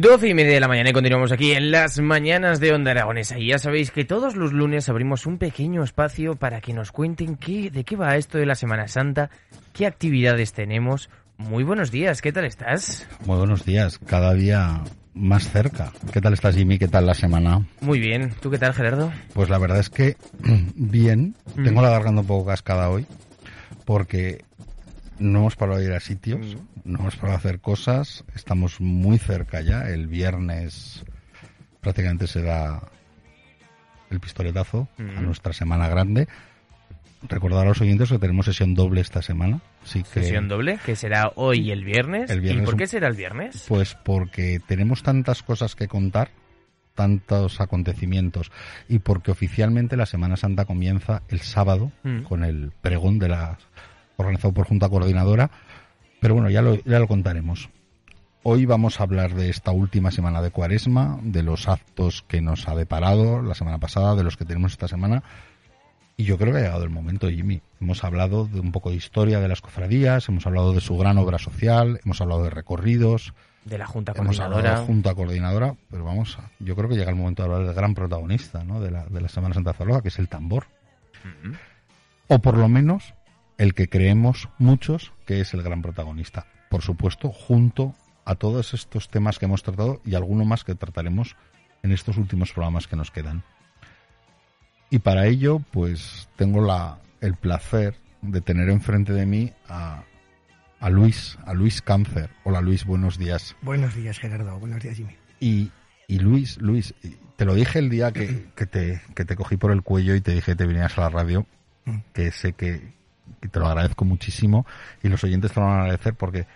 12 y media de la mañana y continuamos aquí en las mañanas de Onda Aragonesa. Y ya sabéis que todos los lunes abrimos un pequeño espacio para que nos cuenten qué, de qué va esto de la Semana Santa, qué actividades tenemos. Muy buenos días, ¿qué tal estás? Muy buenos días, cada día más cerca. ¿Qué tal estás, Jimmy? ¿Qué tal la semana? Muy bien, ¿tú qué tal, Gerardo? Pues la verdad es que bien, mm. tengo la garganta un poco cascada hoy, porque no hemos parado de ir a sitios, no hemos parado de hacer cosas, estamos muy cerca ya. El viernes prácticamente se da el pistoletazo a nuestra semana grande. Recordar a los oyentes que tenemos sesión doble esta semana. Así que, Sesión doble, que será hoy el viernes. El viernes ¿Y por qué será el viernes? Pues porque tenemos tantas cosas que contar, tantos acontecimientos, y porque oficialmente la Semana Santa comienza el sábado con el pregón de la organizado por Junta Coordinadora. Pero bueno, ya lo, ya lo contaremos. Hoy vamos a hablar de esta última semana de Cuaresma, de los actos que nos ha deparado la semana pasada, de los que tenemos esta semana. Y yo creo que ha llegado el momento, Jimmy. Hemos hablado de un poco de historia de las cofradías, hemos hablado de su gran obra social, hemos hablado de recorridos, De la Junta Coordinadora. de Junta Coordinadora, pero vamos, yo creo que llega el momento de hablar del gran protagonista ¿no? de, la, de la Semana Santa Zaragoza, que es el tambor. O por lo menos el que creemos muchos que es el gran protagonista. Por supuesto, junto a todos estos temas que hemos tratado y alguno más que trataremos en estos últimos programas que nos quedan. Y para ello, pues tengo la, el placer de tener enfrente de mí a, a Luis, a Luis Cáncer. Hola Luis, buenos días. Buenos días, Gerardo. Buenos días, Jimmy. Y, y Luis, Luis, te lo dije el día que, que te, que te cogí por el cuello y te dije que te vinieras a la radio, Mm. que sé que, que te lo agradezco muchísimo y los oyentes te lo van a agradecer porque,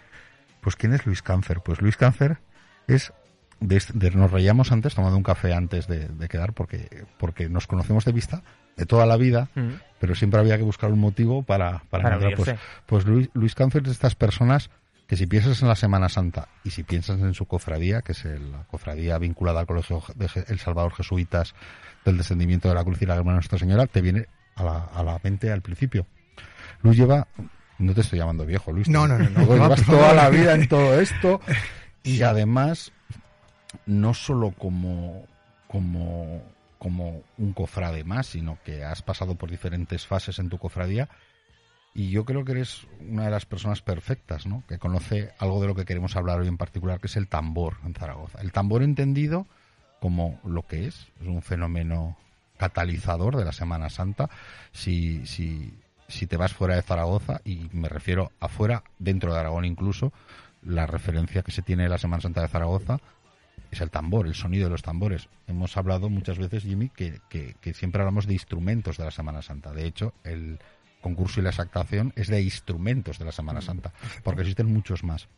pues, ¿quién es Luis Cáncer? Pues Luis Cáncer es, de, de- nos reíamos antes, tomando un café antes de, de quedar, porque, porque nos conocemos de vista de toda la vida, Ujú. pero siempre había que buscar un motivo para, para, Para pues, pues Luis, Luis Cáncer es de estas personas que si piensas en la Semana Santa y si piensas en su cofradía, que es el- la cofradía vinculada al Colegio de El Salvador Jesuitas del Descendimiento de la Cruz y la Hermana Nuestra Señora, te viene a la, a la mente al principio. Luis lleva, no te estoy llamando viejo, Luis. No, no, no, no. Llevas toda la vida en todo esto y además no solo como como como un cofrade más, sino que has pasado por diferentes fases en tu cofradía y yo creo que eres una de las personas perfectas, ¿no? Que conoce algo de lo que queremos hablar hoy en particular, que es el tambor en Zaragoza. El tambor entendido como lo que es, es un fenómeno catalizador de la Semana Santa. Si, si, si te vas fuera de Zaragoza, y me refiero afuera, dentro de Aragón incluso, la referencia que se tiene de la Semana Santa de Zaragoza es el tambor, el sonido de los tambores. Hemos hablado muchas veces, Jimmy, que, que, que siempre hablamos de instrumentos de la Semana Santa. De hecho, el concurso y la exactación es de instrumentos de la Semana Santa, porque existen muchos más.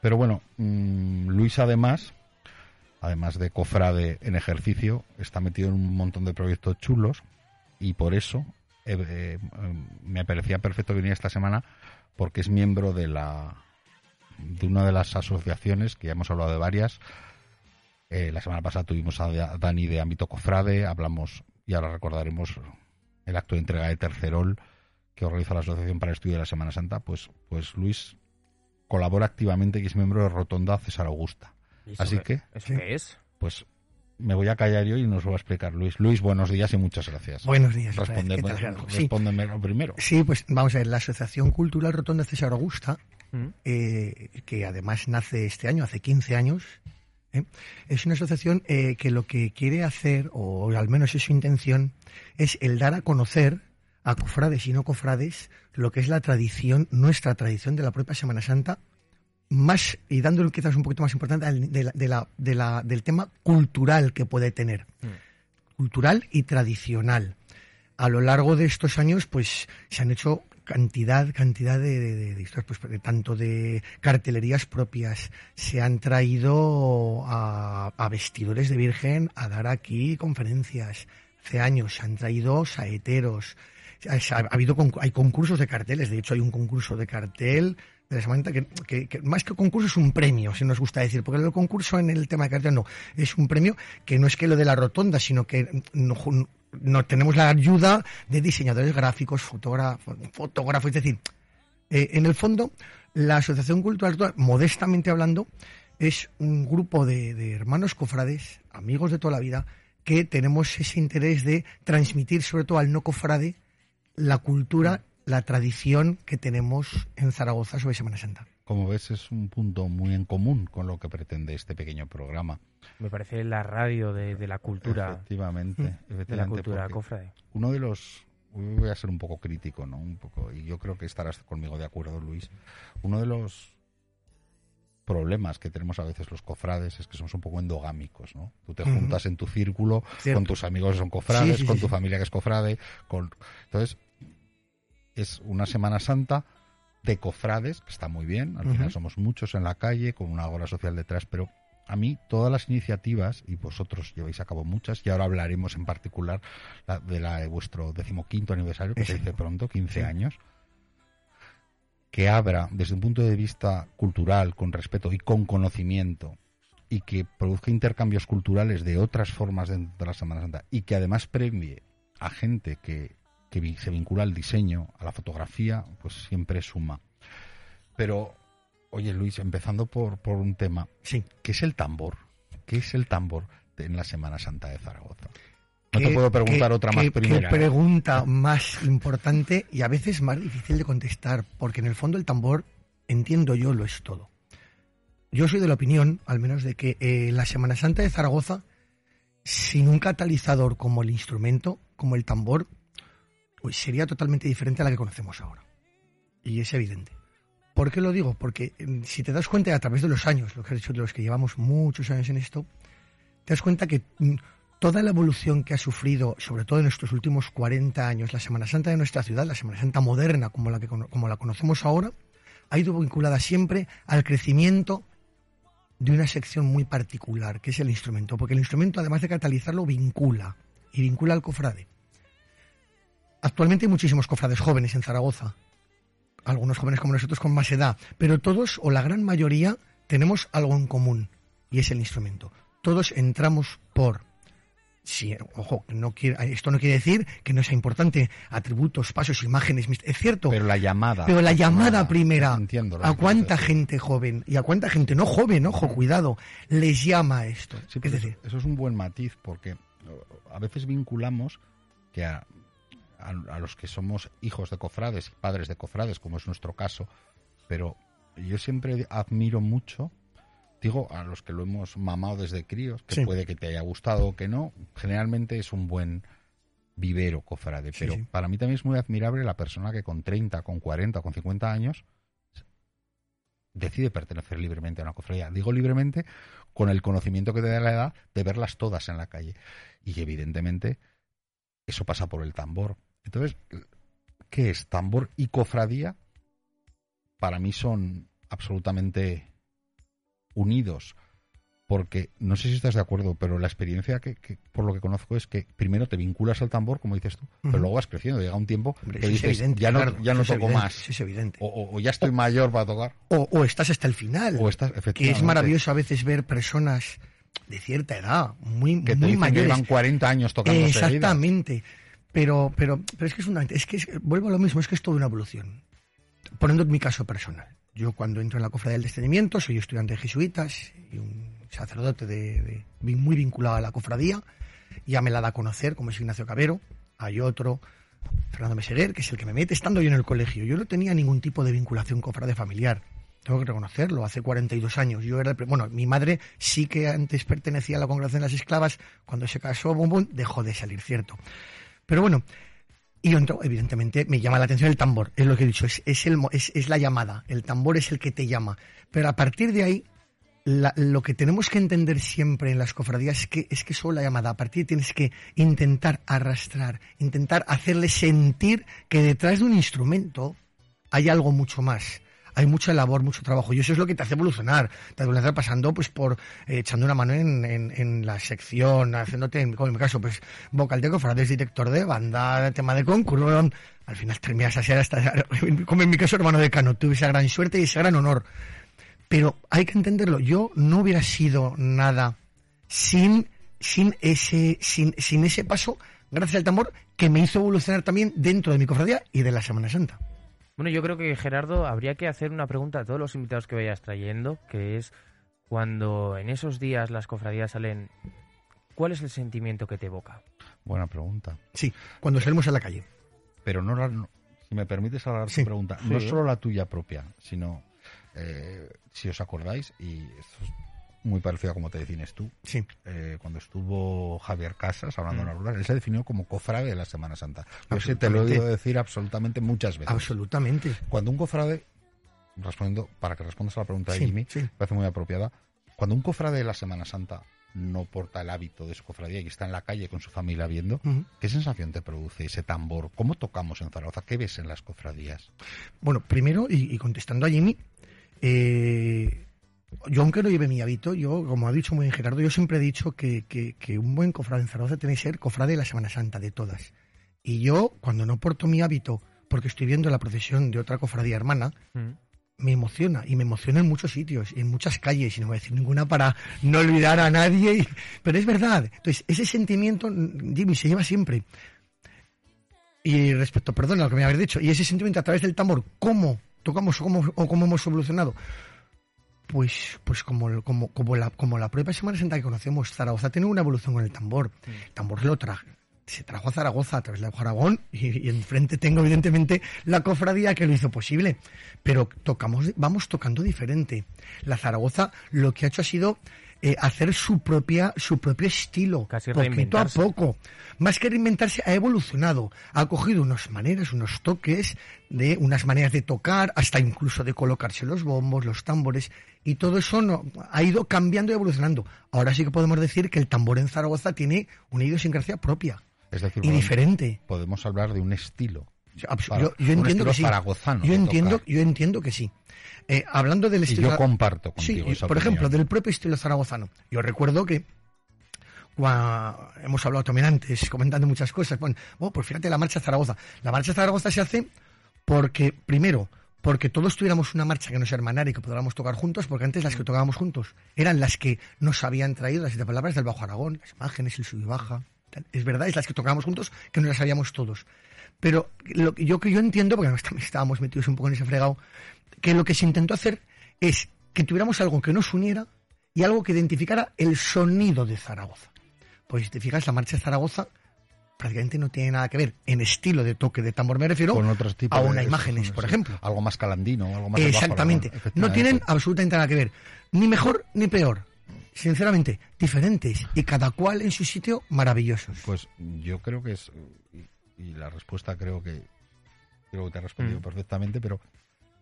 Pero bueno, mm, Luis además, además de cofrade en ejercicio, está metido en un montón de proyectos chulos y por eso eh, eh, me parecía perfecto venir esta semana porque es miembro de la de una de las asociaciones que ya hemos hablado de varias. Eh, la semana pasada tuvimos a Dani de ámbito cofrade, hablamos y ahora recordaremos el acto de entrega de Tercerol que organiza la Asociación para el Estudio de la Semana Santa. Pues, pues Luis colabora activamente y es miembro de Rotonda César Augusta. ¿Eso Así que, ¿Eso qué es? pues me voy a callar yo y nos lo va a explicar Luis. Luis, buenos días y muchas gracias. Buenos días. Respóndeme, respóndeme lo primero. Sí, pues vamos a ver, la Asociación Cultural Rotonda César Augusta, Mm. eh, que además nace este año, hace 15 años, ¿eh? es una asociación eh, que lo que quiere hacer, o al menos es su intención, es el dar a conocer a cofrades y no cofrades lo que es la tradición, nuestra tradición de la propia Semana Santa, más y dándole quizás un poquito más importante de la- de la- de la- del tema cultural que puede tener. Cultural y tradicional. A lo largo de estos años, pues se han hecho cantidad, cantidad de, de- de- de historias, pues, de tanto de cartelerías propias, se han traído a, a vestidores de virgen a dar aquí conferencias. Hace años se han traído saeteros, ha, ha habido hay concursos de carteles, de hecho hay un concurso de cartel de la Semana que, que- que más que concurso es un premio, si nos gusta decir, porque el concurso en el tema de cartel no, es un premio que no es que lo de la rotonda, sino que no, tenemos la ayuda de diseñadores gráficos, fotógrafos, fotógrafos, es decir, eh, en el fondo, la Asociación Cultural, modestamente hablando, es un grupo de hermanos cofrades, amigos de toda la vida, que tenemos ese interés de transmitir, sobre todo al no cofrade, la cultura, la tradición que tenemos en Zaragoza sobre Semana Santa. Como ves, es un punto muy en común con lo que pretende este pequeño programa. Me parece la radio de, de la cultura, Efectivamente, Mm. de la efectivamente, cultura cofrade. uno de los voy a ser un poco crítico, ¿no? Un poco y yo creo que estarás conmigo de acuerdo, Luis. Uno de los problemas que tenemos a veces los cofrades es que somos un poco endogámicos, ¿no? Tú te juntas en tu círculo Cierto. con tus amigos que son cofrades, Sí, sí, con sí, tu sí. familia que es cofrade, con entonces es una Semana Santa de cofrades, que está muy bien, al final somos muchos en la calle, con una obra social detrás, pero a mí todas las iniciativas, y vosotros lleváis a cabo muchas, y ahora hablaremos en particular la- de la de vuestro decimoquinto aniversario, que se dice pronto, 15 Sí. años, que abra desde un punto de vista cultural, con respeto y con conocimiento, y que produzca intercambios culturales de otras formas dentro de la Semana Santa, y que además premie a gente que, que se vincula al diseño, a la fotografía, pues siempre suma. Pero, oye Luis, empezando por, por un tema, Sí. ¿qué es el tambor? ¿Qué es el tambor de- en la Semana Santa de Zaragoza? No ¿Qué- te puedo preguntar qué- otra qué- más qué primera. ¿eh? pregunta más importante y a veces más difícil de contestar, porque en el fondo el tambor, entiendo yo, lo es todo. Yo soy de la opinión, al menos, de que eh, la Semana Santa de Zaragoza, sin un catalizador como el instrumento, como el tambor, pues sería totalmente diferente a la que conocemos ahora. Y es evidente. ¿Por qué lo digo? Porque mm, si te das cuenta a través de los años, lo que has dicho los que llevamos muchos años en esto, te das cuenta que mm, toda la evolución que ha sufrido, sobre todo en estos últimos 40 años, la Semana Santa de nuestra ciudad, la Semana Santa moderna como la, que, como la conocemos ahora, ha ido vinculada siempre al crecimiento de una sección muy particular, que es el instrumento, porque el instrumento, además de catalizarlo, vincula, y vincula al cofrade. Actualmente hay muchísimos cofrades jóvenes en Zaragoza, algunos jóvenes como nosotros con más edad, pero todos o la gran mayoría tenemos algo en común y es el instrumento. Todos entramos por Sí, ojo, no quiere, esto no quiere decir que no sea importante atributos, pasos, imágenes, es cierto, Pero la llamada. pero la llamada primera, Entiendo. a cuánta gente joven y a cuánta gente no joven, ojo, cuidado, les llama esto. Sí, es pero decir, eso, es un buen matiz porque a veces vinculamos que a, a- a los que somos hijos de cofrades y padres de cofrades, como es nuestro caso, pero yo siempre admiro mucho, digo, a los que lo hemos mamado desde críos, que Sí. puede que te haya gustado o que no, generalmente es un buen vivero cofrade, Sí, pero sí. para mí también es muy admirable la persona que con 30, con 40, con 50 años decide pertenecer libremente a una cofradía. Digo libremente con el conocimiento que te da la edad de verlas todas en la calle. Y evidentemente eso pasa por el tambor. Entonces, ¿qué es? Tambor y cofradía para mí son absolutamente unidos. Porque no sé si estás de acuerdo, pero la experiencia que, que por lo que conozco es que primero te vinculas al tambor, como dices tú, pero luego vas creciendo. Llega un tiempo hombre, que dices, evidente, ya no, claro, ya no toco evidente, más. es evidente. O, ya estoy mayor para tocar. O, o estás hasta el final. O estás, que es maravilloso a veces ver personas de cierta edad, muy, que muy dicen que mayores. llevan 40 años tocando seguidas. Pero, pero, pero es que es fundamental. Es que es- vuelvo a lo mismo, es que es toda una evolución. Poniendo mi caso personal. Yo cuando entro en la cofradía del descendimiento, soy estudiante de jesuitas y un sacerdote de, de- muy vinculado a la cofradía. Ya me la da a conocer, como es Ignacio Cabero. Hay otro, Fernando Meseguer, que es el que me mete estando yo en el colegio. Yo no tenía ningún tipo de vinculación cofrade familiar. Tengo que reconocerlo, hace 42 años. Yo era bueno, mi madre sí que antes pertenecía a la congregación de las esclavas. Cuando se casó, bum, bum, dejó de salir, cierto. Pero bueno, y evidentemente me llama la atención el tambor, es lo que he dicho, es, es, el, es, es la llamada, el tambor es el que te llama. Pero a partir de ahí, lo que tenemos que entender siempre en las cofradías es que es que solo la llamada, a partir tienes que intentar arrastrar, intentar hacerle sentir que detrás de un instrumento hay algo mucho más. Hay mucha labor, mucho trabajo, y eso es lo que te hace evolucionar. Te hace evolucionar pasando pues por eh, echando una mano en, en, la sección, haciéndote, como en mi caso, pues vocal de cofrades, director de banda, tema de concurso. Al final terminas a ser hasta, como en mi caso, hermano decano. Tuve esa gran suerte y ese gran honor. Pero hay que entenderlo. Yo no hubiera sido nada sin, sin, ese, sin, sin ese paso, gracias al tambor, que me hizo evolucionar también dentro de mi cofradía y de la Semana Santa. Bueno, yo creo que Gerardo habría que hacer una pregunta a todos los invitados que vayas trayendo, que es cuando en esos días las cofradías salen, ¿cuál es el sentimiento que te evoca? Buena pregunta. Sí, cuando salimos a la calle. Pero no, la- no- si me permites alargar Sí. tu pregunta, no Sí. solo la tuya propia, sino eh, si os acordáis, y esto es muy parecido a como te defines tú, Sí. eh, cuando estuvo Javier Casas hablando Mm. en la rural, él se definió como cofrade de la Semana Santa. Yo sí te lo he oído decir absolutamente muchas veces. Absolutamente. Cuando un cofrade, respondiendo, para que respondas a la pregunta de Sí, Jimmy, sí. me parece muy apropiada, cuando un cofrade de la Semana Santa no porta el hábito de su cofradía y está en la calle con su familia viendo. ¿qué sensación te produce ese tambor? ¿Cómo tocamos en Zaragoza? ¿Qué ves en las cofradías? Bueno, primero, y, y contestando a Jimmy, eh, yo aunque no lleve mi hábito, yo, como ha dicho muy bien Gerardo, yo siempre he dicho que, que- que un buen cofrade en Zaragoza tiene que ser cofrade de la Semana Santa, de todas. Y yo, cuando no porto mi hábito, porque estoy viendo la procesión de otra cofradía hermana, Mm. me emociona, y me emociona en muchos sitios, en muchas calles, y no voy a decir ninguna para no olvidar a nadie, y- pero es verdad. Entonces, ese sentimiento, mm, Jimmy, se lleva siempre. Y respecto, perdón, a lo que me habéis dicho, y ese sentimiento a través del tambor, ¿cómo tocamos o cómo, o cómo hemos evolucionado? Pues, pues como, como, como, la, como la propia Semana Santa que conocemos, Zaragoza tiene una evolución con el tambor. El tambor lo traje, se trajo a Zaragoza a través de Aragón y, y enfrente tengo evidentemente la cofradía que lo hizo posible. Pero tocamos, vamos tocando diferente. La Zaragoza lo que ha hecho ha sido eh, hacer su propia, su propio estilo, Casi poquito a poco. Más que reinventarse, ha evolucionado. Ha cogido unas maneras, unos toques, de unas maneras de tocar, hasta incluso de colocarse los bombos, los tambores, y todo eso no, ha ido cambiando y evolucionando. Ahora sí que podemos decir que el tambor en Zaragoza tiene una idiosincrasia propia Es decir, y podemos- diferente. podemos hablar de un estilo. Para- yo, entiendo que sí. Yo entiendo, tocar. yo entiendo que sí. Eh, hablando del Y estilo. yo comparto Sí, contigo esa por opinión. ejemplo, del propio estilo zaragozano. Yo recuerdo que hemos hablado también antes, comentando muchas cosas. Bueno, oh, pues fíjate la marcha Zaragoza. La marcha Zaragoza se hace porque, primero, porque todos tuviéramos una marcha que nos hermanara y que podamos tocar juntos, porque antes las que tocábamos juntos eran las que nos habían traído las siete palabras del Bajo Aragón, las imágenes, el sub y baja. Es verdad, es las que tocábamos juntos, que no las sabíamos todos. Pero lo que yo que yo entiendo, porque estábamos metidos un poco en ese fregado, que lo que se intentó hacer es que tuviéramos algo que nos uniera y algo que identificara el sonido de Zaragoza. Pues si te fijas, la marcha de Zaragoza prácticamente no tiene nada que ver en estilo de toque de tambor, me refiero con otros tipos a de- una eso, imágenes, por ejemplo. Algo más calandino, algo más Bajo Exactamente. No tienen absolutamente nada que ver. Ni mejor ni peor. Sinceramente, diferentes. Y cada cual en su sitio maravillosos. Pues yo creo que es y, y la respuesta creo que creo que te ha respondido Mm. perfectamente, pero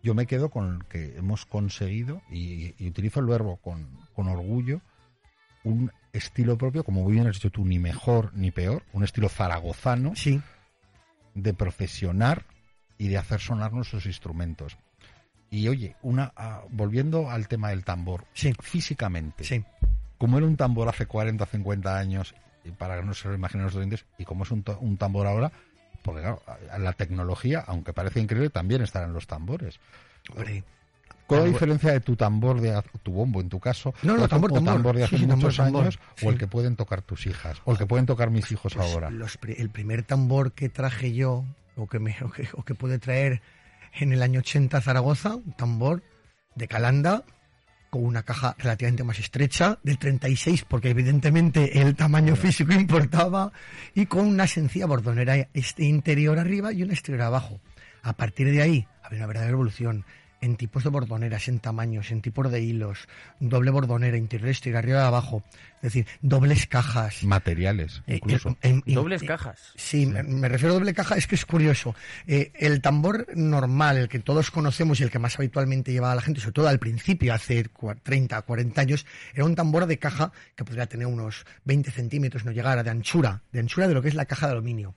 yo me quedo con que hemos conseguido y, y utilizo el verbo con, con orgullo un estilo propio, como muy bien has dicho tú, ni mejor ni peor, un estilo zaragozano Sí, de profesionar y de hacer sonar nuestros instrumentos. Y oye, una ah, volviendo al tema del tambor, sí, físicamente, sí. Como era un tambor hace 40 o 50 años, y para que no se lo imaginen los oyentes, y como es un, un tambor ahora, porque claro, la tecnología, aunque parece increíble, también estará en los tambores. Hombre, ¿Cuál es la diferencia de tu tambor, de tu bombo en tu caso, No, no, o, tambor, tambor. de hace Sí, muchos tambor. años, Sí. o el que pueden tocar tus hijas, o el que pueden tocar mis hijos Pues ahora? los el primer tambor que traje yo, o que, me, o, que, o que pude traer en el año 80 a Zaragoza, un tambor de Calanda, con una caja relativamente más estrecha, del 36, porque evidentemente el tamaño físico importaba, y con una sencilla bordonera este interior arriba y una exterior abajo. A partir de ahí, había una verdadera evolución en tipos de bordoneras, en tamaños, en tipos de hilos, doble bordonera, interior, exterior, arriba y abajo, es decir, dobles cajas. Materiales, Eh, incluso. en- Dobles eh, cajas. Sí, me, me refiero a doble caja, es que es curioso. Eh, el tambor normal, el que todos conocemos y el que más habitualmente llevaba la gente, sobre todo al principio, hace cua- 30, 40 años, era un tambor de caja que podría tener unos 20 centímetros, no llegara de anchura, de anchura de lo que es la caja de aluminio.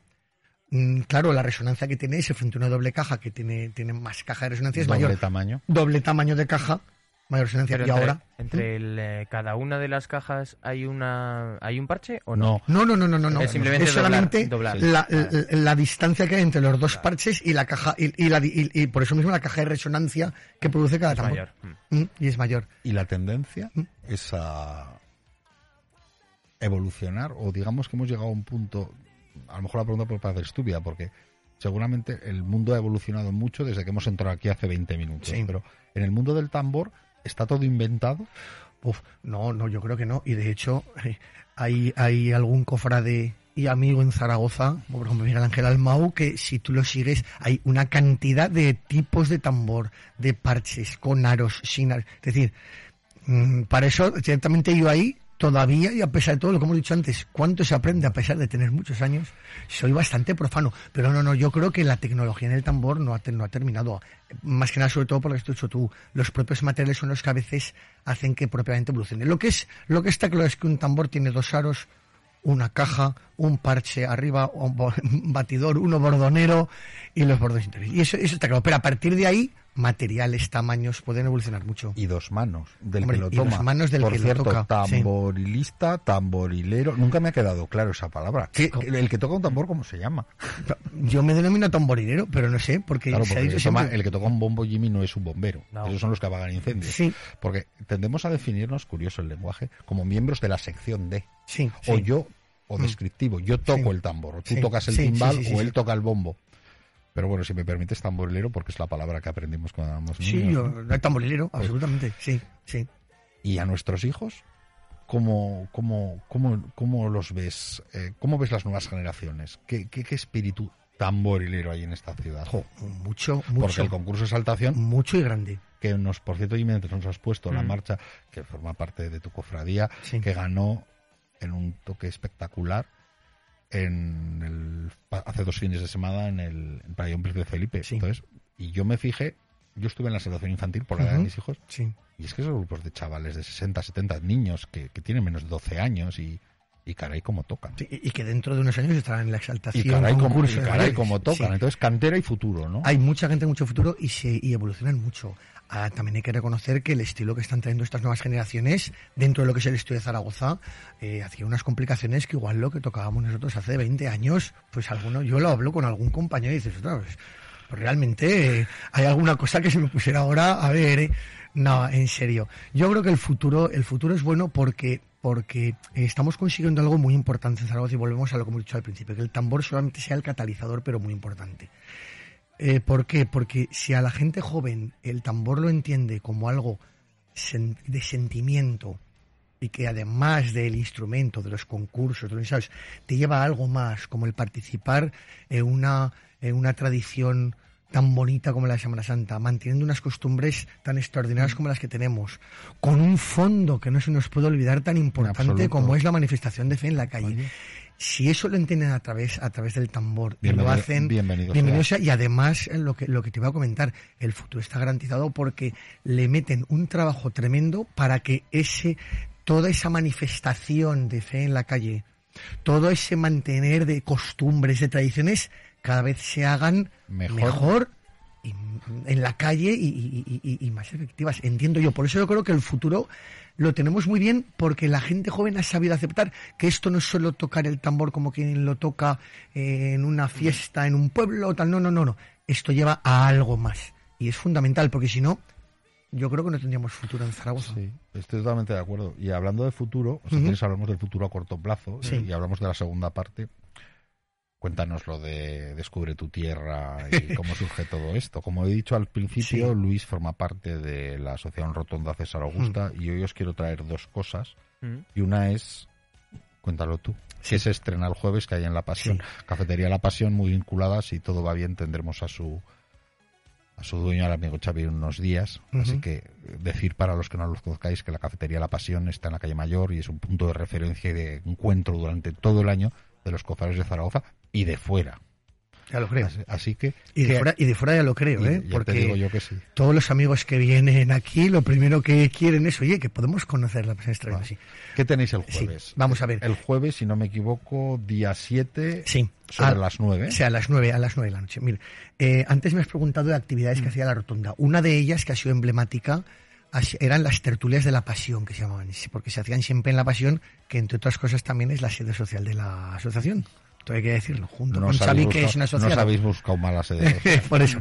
Mm, Claro, la resonancia que tiene ese frente a una doble caja que tiene, tiene más caja de resonancia es Doble mayor. tamaño. Doble tamaño de caja, mayor resonancia. Pero y entre, ahora. entre el, eh, cada una de las cajas hay una hay un parche o no? No, No, no, no, no. Es simplemente es solamente doblar, La, doblar. la- la distancia que hay entre los dos parches y la caja y, y la, y- y por eso mismo la caja de resonancia que produce cada Es tambor. mayor. Mm. Mm, y es mayor. y la tendencia Mm. es a evolucionar o digamos que hemos llegado a un punto a lo mejor la pregunta puede parecer estúpida porque seguramente el mundo ha evolucionado mucho desde que hemos entrado aquí hace 20 minutos Sí. pero en el mundo del tambor está todo inventado Uf, no, no, yo creo que no. Y de hecho, hay, hay algún cofrade y amigo en Zaragoza, por ejemplo Miguel Ángel Almau, que si tú lo sigues, hay una cantidad de tipos de tambor, de parches, con aros, sin aros. Es decir, mm, para eso, ciertamente yo ahí, todavía, y a pesar de todo lo que hemos dicho antes, cuánto se aprende a pesar de tener muchos años, soy bastante profano. Pero no, no, yo creo que la tecnología en el tambor no ha, terminado. Más que nada, sobre todo por lo que has dicho tú, los propios materiales son los que a veces hacen que propiamente evolucione. Lo que es, lo que está claro es que un tambor tiene dos aros, una caja, un parche arriba, un batidor, uno bordonero y los bordones interiores. Y eso, eso está claro. Pero a partir de ahí, materiales, tamaños pueden evolucionar mucho. y dos manos del Hombre, que lo y dos toma manos del por que lo toca, tamborilista tamborilero nunca me ha quedado claro esa palabra Sí. el que toca un tambor cómo se llama Yo me denomino tamborilero, pero no sé, porque Claro, se ha porque dicho el, que toma- siempre- el que toca un bombo Jimmy no es un bombero. No. Esos son los que apagan incendios. Sí, Porque tendemos a definirnos, curioso el lenguaje, como miembros de la sección D. sí, O sí. yo, o Mm. descriptivo. Yo toco Sí. el tambor. o Tú Sí, tocas el timbal sí, sí, o sí. él toca el bombo. Pero bueno, si me permites tamborilero, porque es la palabra que aprendimos cuando éramos Sí, niños. yo, ¿no? tamborilero, absolutamente, sí, sí. Y a nuestros hijos, ¿cómo, cómo, cómo, cómo los ves? Eh, ¿Cómo ves las nuevas generaciones? ¿Qué, qué, qué espíritu tamborilero hay en esta ciudad? Jo, mucho, Porque mucho, el concurso de saltación mucho y grande. que nos, por cierto, Jimmy, antes nos has puesto la Mm. marcha que forma parte de tu cofradía, Sí. que ganó en un toque espectacular en el, hace dos fines de semana en el Pabellón Príncipe Felipe. Sí. Entonces, y yo me fijé, yo estuve en la saltación infantil por la edad de mis hijos, Sí. y es que esos grupos de chavales de 60, 70 niños que, que tienen menos de 12 años y, y caray cómo tocan. Sí, Y que dentro de unos años estarán en la exaltación. Y caray, concurso y de caray cómo tocan. Sí. Entonces, cantera y futuro, ¿no? Hay mucha gente, mucho futuro y se y evolucionan mucho. Ah, también hay que reconocer que el estilo que están trayendo estas nuevas generaciones, dentro de lo que es el estudio de Zaragoza, eh, hacía unas complicaciones que igual lo que tocábamos nosotros hace 20 años, pues alguno, yo lo hablo con algún compañero y dices, "Ostras, pues, pues realmente eh, hay alguna cosa que se me pusiera ahora a ver, eh". no, en serio. Yo creo que el futuro, el futuro es bueno porque porque estamos consiguiendo algo muy importante en Zaragoza y volvemos a lo que hemos dicho al principio, que el tambor solamente sea el catalizador, pero muy importante. Eh, ¿Por qué? Porque si a la gente joven el tambor lo entiende como algo de sentimiento y que además del instrumento, de los concursos, de los ensayos, te lleva a algo más, como el participar en una, en una tradición tan bonita como la de Semana Santa, manteniendo unas costumbres tan extraordinarias como las que tenemos, con un fondo que no se nos puede olvidar tan importante como es la manifestación de fe en la calle. Oye. Si eso lo entienden a través, a través del tambor y lo hacen, bienvenido bienvenido sea. sea. y además eh, lo que, lo que te iba a comentar, el futuro está garantizado porque le meten un trabajo tremendo para que ese, toda esa manifestación de fe en la calle, todo ese mantener de costumbres, de tradiciones, cada vez se hagan Mejor. mejor, y, en la calle y, y- y- y más efectivas. Entiendo yo. Por eso yo creo que el futuro lo tenemos muy bien porque la gente joven ha sabido aceptar que esto no es solo tocar el tambor como quien lo toca eh, en una fiesta, en un pueblo o tal. No, no, no, no. Esto lleva a algo más. Y es fundamental porque si no, yo creo que no tendríamos futuro en Zaragoza. Sí, estoy totalmente de acuerdo. Y hablando de futuro, o sea, hablamos del futuro a corto plazo Sí. y hablamos de la segunda parte. Cuéntanos lo de Descubre tu tierra y cómo surge todo esto. Como he dicho al principio, Sí. Luis forma parte de la Asociación Rotonda César Augusta y hoy os quiero traer dos cosas. Mm. Y una es, cuéntalo tú, que se estrena el jueves que hay en La Pasión. Sí. Cafetería La Pasión, muy vinculadas, si todo va bien tendremos a su a su dueño, al amigo Xavi, unos días. Así que decir para los que no los conozcáis que la Cafetería La Pasión está en la calle Mayor y es un punto de referencia y de encuentro durante todo el año de los cofrades de Zaragoza y de fuera. Ya lo creo. Así, así que... Y de, que- fuera, y de fuera ya lo creo, y ¿eh? Porque te digo yo que sí. todos los amigos que vienen aquí, lo primero que quieren es, oye, que podemos conocer la presencia sí. ¿Qué tenéis el Sí, jueves? vamos a ver. El jueves, si no me equivoco, día 7, Sí. sobre a- las nueve. O sea, a las nueve, a las nueve de la noche. Mire, eh, antes me has preguntado de actividades Mm. que hacía la rotonda. Una de ellas que ha sido emblemática eran las tertulias de la pasión, que se llamaban, porque se hacían siempre en la pasión, que entre otras cosas también es la sede social de la asociación. Esto hay que decirlo, junto No con Xavi, que es una no asociación. habéis buscado malas ideas. Por eso.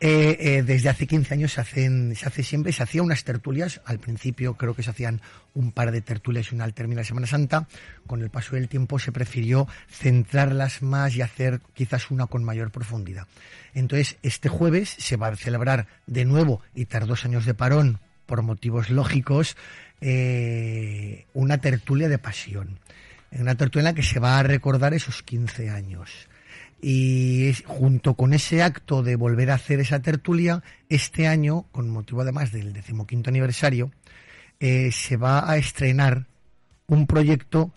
Eh, eh, desde hace 15 años se hacen, se hace siempre, se hacían unas tertulias. Al principio creo que se hacían un par de tertulias y una al término de Semana Santa. Con el paso del tiempo se prefirió centrarlas más y hacer quizás una con mayor profundidad. Entonces, este jueves se va a celebrar de nuevo, y tras dos años de parón, por motivos lógicos, eh, una tertulia de pasión. Una tertulia en la que se va a recordar esos 15 años. Y es- junto con ese acto de volver a hacer esa tertulia, este año, con motivo además del decimoquinto aniversario, eh, se va a estrenar un proyecto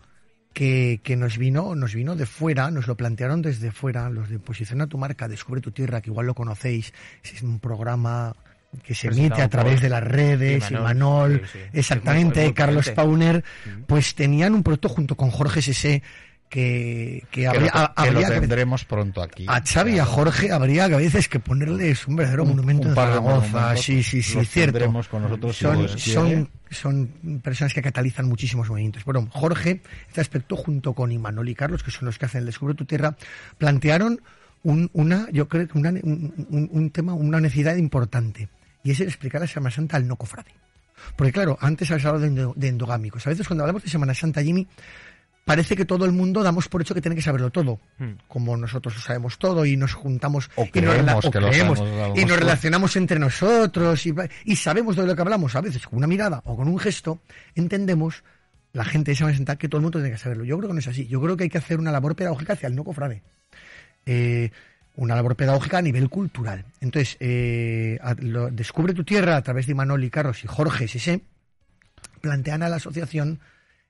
que, que nos vino, nos vino de fuera, nos lo plantearon desde fuera, los de Posiciona tu marca, Descubre tu tierra, que igual lo conocéis, es un programa que se emite Presentado a través de las redes, Imanol, Imanol, sí, sí. exactamente, Es muy- muy Carlos. Pauner, pues tenían un proyecto junto con Jorge Sese que, que que habría, lo, que lo habría tendremos pronto aquí. a Xavi y a Jorge habría que a veces que ponerles un verdadero monumento un en par de Zaragoza. Sí, sí, sí, los cierto. tendremos con nosotros son, son, son personas que catalizan muchísimos movimientos. Bueno, Jorge, este aspecto, junto con Imanol y Carlos, que son los que hacen el Descubre tu Tierra, plantearon un, una, yo creo que una- un, un- un tema, una necesidad importante, y es el explicar la Semana Santa al no cofrade. Porque claro, antes has hablado de, endo- de endogámicos. A veces cuando hablamos de Semana Santa, Jimmy, parece que todo el mundo damos por hecho que tiene que saberlo todo. Hmm. Como nosotros lo sabemos todo y nos juntamos O y, nos, creemos o que lo creemos, sabemos, lo y nos relacionamos entre nosotros y, y sabemos de lo que hablamos. A veces con una mirada o con un gesto entendemos la gente de Semana Santa que todo el mundo tiene que saberlo. Yo creo que no es así. Yo creo que hay que hacer una labor pedagógica hacia el no cofrade. Eh, una labor pedagógica a nivel cultural. Entonces, eh, Descubre tu tierra a través de Imanol Carlos y Jorge Sese plantean a la asociación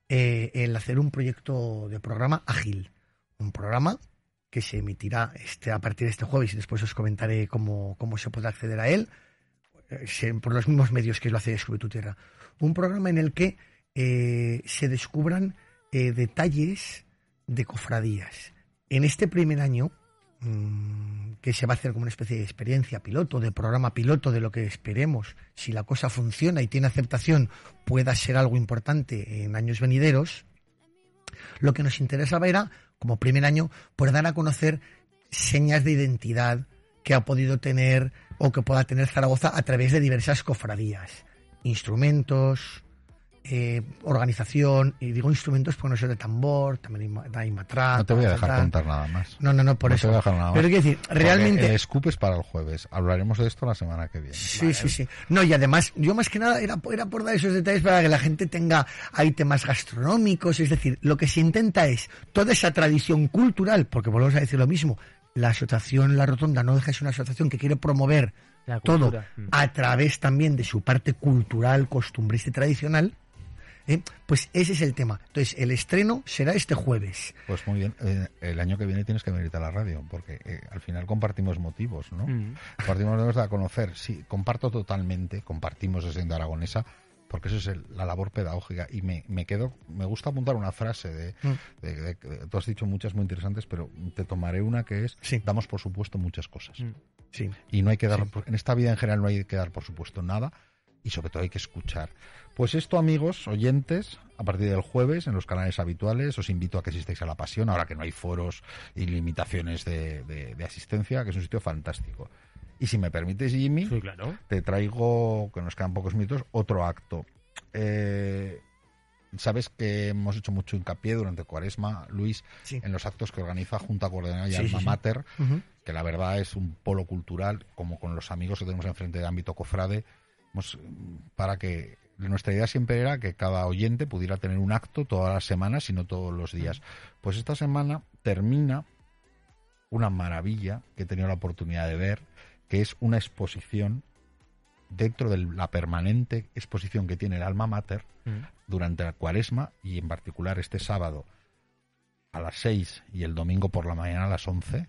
eh, el hacer un proyecto de programa ágil. Un programa que se emitirá este, a partir de este jueves y después os comentaré cómo, cómo se puede acceder a él eh, por los mismos medios que lo hace Descubre tu Tierra. Un programa en el que se descubran detalles de cofradías. En este primer año, mm, que se va a hacer como una especie de experiencia piloto, de programa piloto, de lo que esperemos, si la cosa funciona y tiene aceptación, pueda ser algo importante en años venideros, lo que nos interesaba era, como primer año, por dar a conocer señas de identidad que ha podido tener o que pueda tener Zaragoza a través de diversas cofradías, instrumentos, eh, organización, y digo instrumentos porque no sé de tambor, también hay, ma- hay matraca. No te voy a dejar tal. contar nada más. No, no, no, por No eso. te voy a dejar nada más. Pero quiero decir, Porque realmente... El scoop es para el jueves. Hablaremos de esto la semana que viene. Sí, sí, sí. No, y además, yo más que nada era, era por dar esos detalles para que la gente tenga, hay temas gastronómicos, es decir, lo que se intenta es toda esa tradición cultural, porque volvemos a decir lo mismo, la asociación La Rotonda no deja de ser una asociación que quiere promover todo. Mm. a través también de su parte cultural, costumbrista y tradicional, ¿eh? pues ese es el tema. Entonces, el estreno será este jueves. Pues muy bien. Eh, el año que viene tienes que venir a la radio, porque eh, al final compartimos motivos, ¿no? Mm. Compartimos motivos de conocer. Sí, comparto totalmente, compartimos desde aragonesa, porque eso es el- la labor pedagógica. Y me, me quedo, me gusta apuntar una frase de, Mm. de- de- de- tú has dicho muchas muy interesantes, pero te tomaré una que es, Sí. damos por supuesto muchas cosas. Mm. Sí. Y no hay que dar, en esta vida en general no hay que dar por supuesto nada y sobre todo hay que escuchar. Pues esto, amigos, oyentes, a partir del jueves en los canales habituales, os invito a que asistáis a La Pasión, ahora que no hay foros y limitaciones de, de- de asistencia, que es un sitio fantástico. Y si me permites, Jimmy, Sí, claro. te traigo, que nos quedan pocos minutos, otro acto. Eh, Sabes que hemos hecho mucho hincapié durante Cuaresma, Luis, Sí. en los actos que organiza Junta Coordinadora y Sí, Alma. Mater, que la verdad es un polo cultural, como con los amigos que tenemos enfrente de ámbito cofrade, mm, para que nuestra idea siempre era que cada oyente pudiera tener un acto todas las semanas y no todos los días. Pues esta semana termina una maravilla que he tenido la oportunidad de ver, que es una exposición dentro de la permanente exposición que tiene el Alma Mater Mm. durante la cuaresma y en particular este sábado a las 6 y el domingo por la mañana a las 11.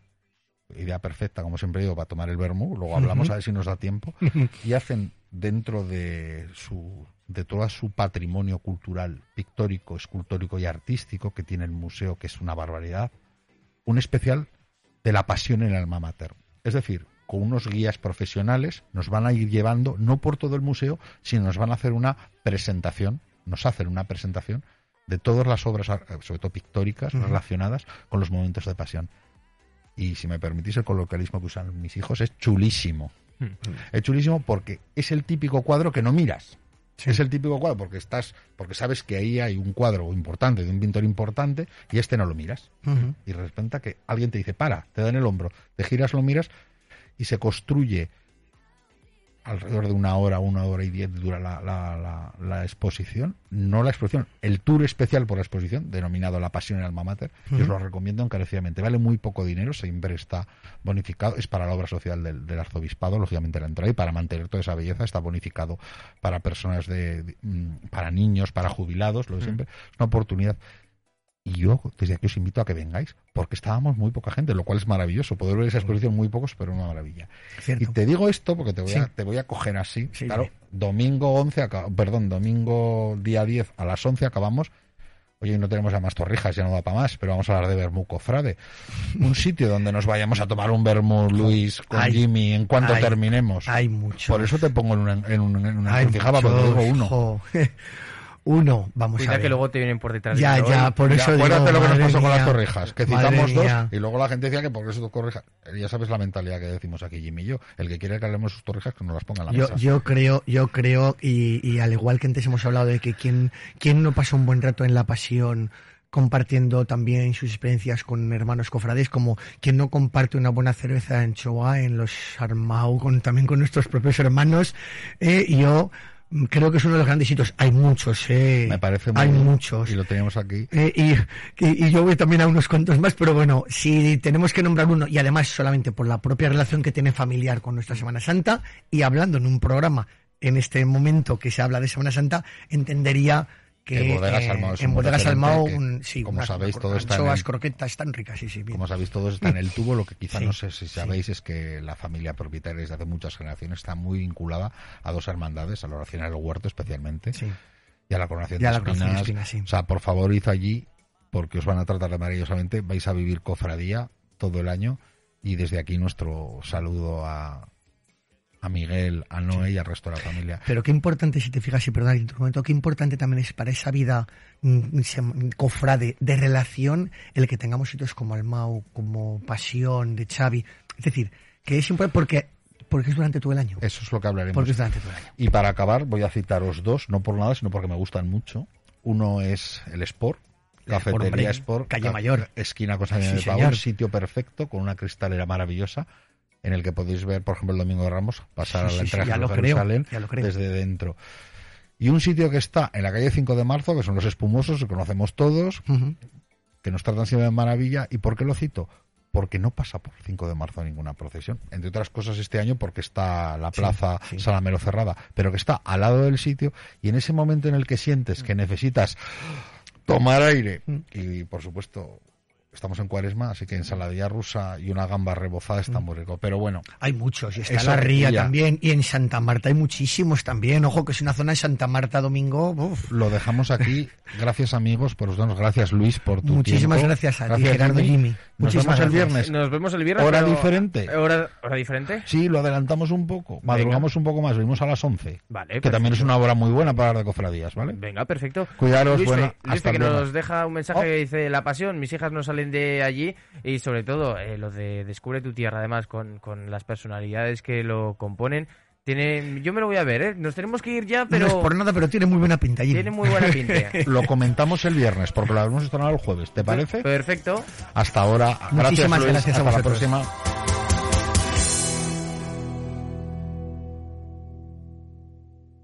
Idea perfecta, como siempre digo, para tomar el vermú. Luego hablamos a ver si nos da tiempo. Y hacen dentro de su de todo su patrimonio cultural, pictórico, escultórico y artístico que tiene el museo, que es una barbaridad, un especial de la pasión en el alma mater. Es decir, con unos guías profesionales nos van a ir llevando, no por todo el museo, sino nos van a hacer una presentación, nos hacen una presentación de todas las obras, sobre todo pictóricas, relacionadas con los momentos de pasión. Y si me permitís el coloquialismo que usan mis hijos, es chulísimo. Hmm. Es chulísimo porque es el típico cuadro que no miras. Sí. Es el típico cuadro porque estás, porque sabes que ahí hay un cuadro importante de un pintor importante y este no lo miras. Y repente que alguien te dice, para, te da en el hombro, te giras, lo miras y se construye alrededor de una hora, una hora y diez dura la, la- la- la exposición, no la exposición, el tour especial por la exposición, denominado La Pasión en Alma Mater, yo os lo recomiendo encarecidamente, vale muy poco dinero, siempre está bonificado, es para la obra social del, del arzobispado, lógicamente la entrada, y para mantener toda esa belleza está bonificado para personas de, de- mm, para niños, para jubilados, lo de siempre, es una oportunidad. Y yo desde aquí os invito a que vengáis, porque estábamos muy poca gente, lo cual es maravilloso. Poder ver esa exposición muy pocos, pero una maravilla. Y Cierto. te digo esto porque te voy, a, Sí. te voy a coger así. Sí, claro, dime. domingo 11, aca- perdón, domingo día 10 a las 11 acabamos. Oye, no tenemos ya más torrijas, ya no da para más, pero vamos a hablar de Bermú Cofrade. Un sitio donde nos vayamos a tomar un Bermú, Luis, con Ay, Jimmy, en cuanto ay, terminemos. Hay mucho. Por eso te pongo en una, en una, en una Hay porque muchos, digo uno. Uno, vamos a Cuida ver. que luego te vienen por detrás. Ya, ya, "Oye, por Ya, eso digo, acuérdate lo que nos pasó con las torrijas, que citamos dos mía. y luego la gente decía que porque eso torrijas. Ya sabes la mentalidad que decimos aquí Jimmy y yo. El que quiere que hablemos sus torrijas que nos las ponga en la Yo, mesa. yo creo, yo creo, y, y al igual que antes hemos hablado de que quien, quien no pasa un buen rato en la pasión, compartiendo también sus experiencias con hermanos cofrades, como quien no comparte una buena cerveza en Choa, en los Armau, con, también con nuestros propios hermanos, eh, y yo creo que es uno de los grandes hitos. Hay muchos, eh. Me parece muy Hay bien. muchos. Y lo teníamos aquí. Eh, y, y- y yo voy también a unos cuantos más, pero bueno, si tenemos que nombrar uno, y además solamente por la propia relación que tiene familiar con nuestra Semana Santa, y hablando en un programa en este momento que se habla de Semana Santa, entendería que es en un Bodegas referente Almao, que, un- sí, como unas- sabéis, todo está en el- croquetas tan ricas, sí, sí, bien. Como sabéis, todo está en el tubo. Lo que quizá Sí, no sé si sí. sabéis es que la familia propietaria desde hace muchas generaciones está muy vinculada a dos hermandades, a la oración del huerto especialmente, Sí. y a la coronación de espinas. espinas. O sea, por favor, id allí porque os van a tratar de maravillosamente. Vais a vivir cofradía todo el año y desde aquí nuestro saludo a, a Miguel, a Noé y al resto de la familia. Pero qué importante, si te fijas, y perdón, en tu momento, qué importante también es para esa vida mm, cofrade de relación el que tengamos sitios como Almau, como Pasión, de Xavi. Es decir, que es importante porque, porque es durante todo el año. Eso es lo que hablaremos. Porque es durante todo el año. Y para acabar, voy a citaros dos, no por nada, sino porque me gustan mucho. Uno es el Sport, Cafetería hombre, Sport, calle ca- Mayor. esquina con San Sí, de un sitio perfecto con una cristalera maravillosa en el que podéis ver, por ejemplo, el Domingo de Ramos, pasar Sí, a la sí, sí, entrada de creo, Jerusalén lo creo. desde dentro. Y un sitio que está en la calle 5 de marzo, que son los espumosos, que conocemos todos, que nos tratan siempre de maravilla. ¿Y por qué lo cito? Porque no pasa por 5 de marzo ninguna procesión. Entre otras cosas este año porque está la plaza. Salamero cerrada, pero que está al lado del sitio y en ese momento en el que sientes que necesitas tomar aire Mm. y por supuesto estamos en cuaresma, así que ensaladilla rusa y una gamba rebozada está muy rico. Pero bueno, Hay muchos, y está la Ría ya. también, y en Santa Marta hay muchísimos también. Ojo, que es una zona de Santa Marta domingo. uf. lo dejamos aquí. Gracias amigos por darnos, gracias Luis por tu Muchísimas tiempo. gracias a ti, Gerardo Jimmy. Nos Muchísimas vemos el gracias. viernes. Nos vemos el viernes. Hora pero- diferente. ¿Hora, hora diferente? Sí, lo adelantamos un poco, madrugamos un poco más, venimos a las 11. Vale, que también es perfecto. una hora muy buena para hablar de cofradías, ¿vale? Venga, perfecto. Cuidaros, Luis, buena- Luis hasta que nos deja un mensaje Oh. que dice La pasión, mis hijas no salen de allí y sobre todo eh, lo de Descubre tu tierra, además con, con las personalidades que lo componen. Tiene, yo me lo voy a ver, ¿eh? Nos tenemos que ir ya, pero No es por nada, pero tiene muy buena pinta. Jimmy. tiene muy buena pinta. Lo comentamos el viernes, porque lo hemos estrenado el jueves. ¿Te parece? Perfecto. Hasta ahora. Gracias, Muchísimas Luis. gracias a Hasta la próxima.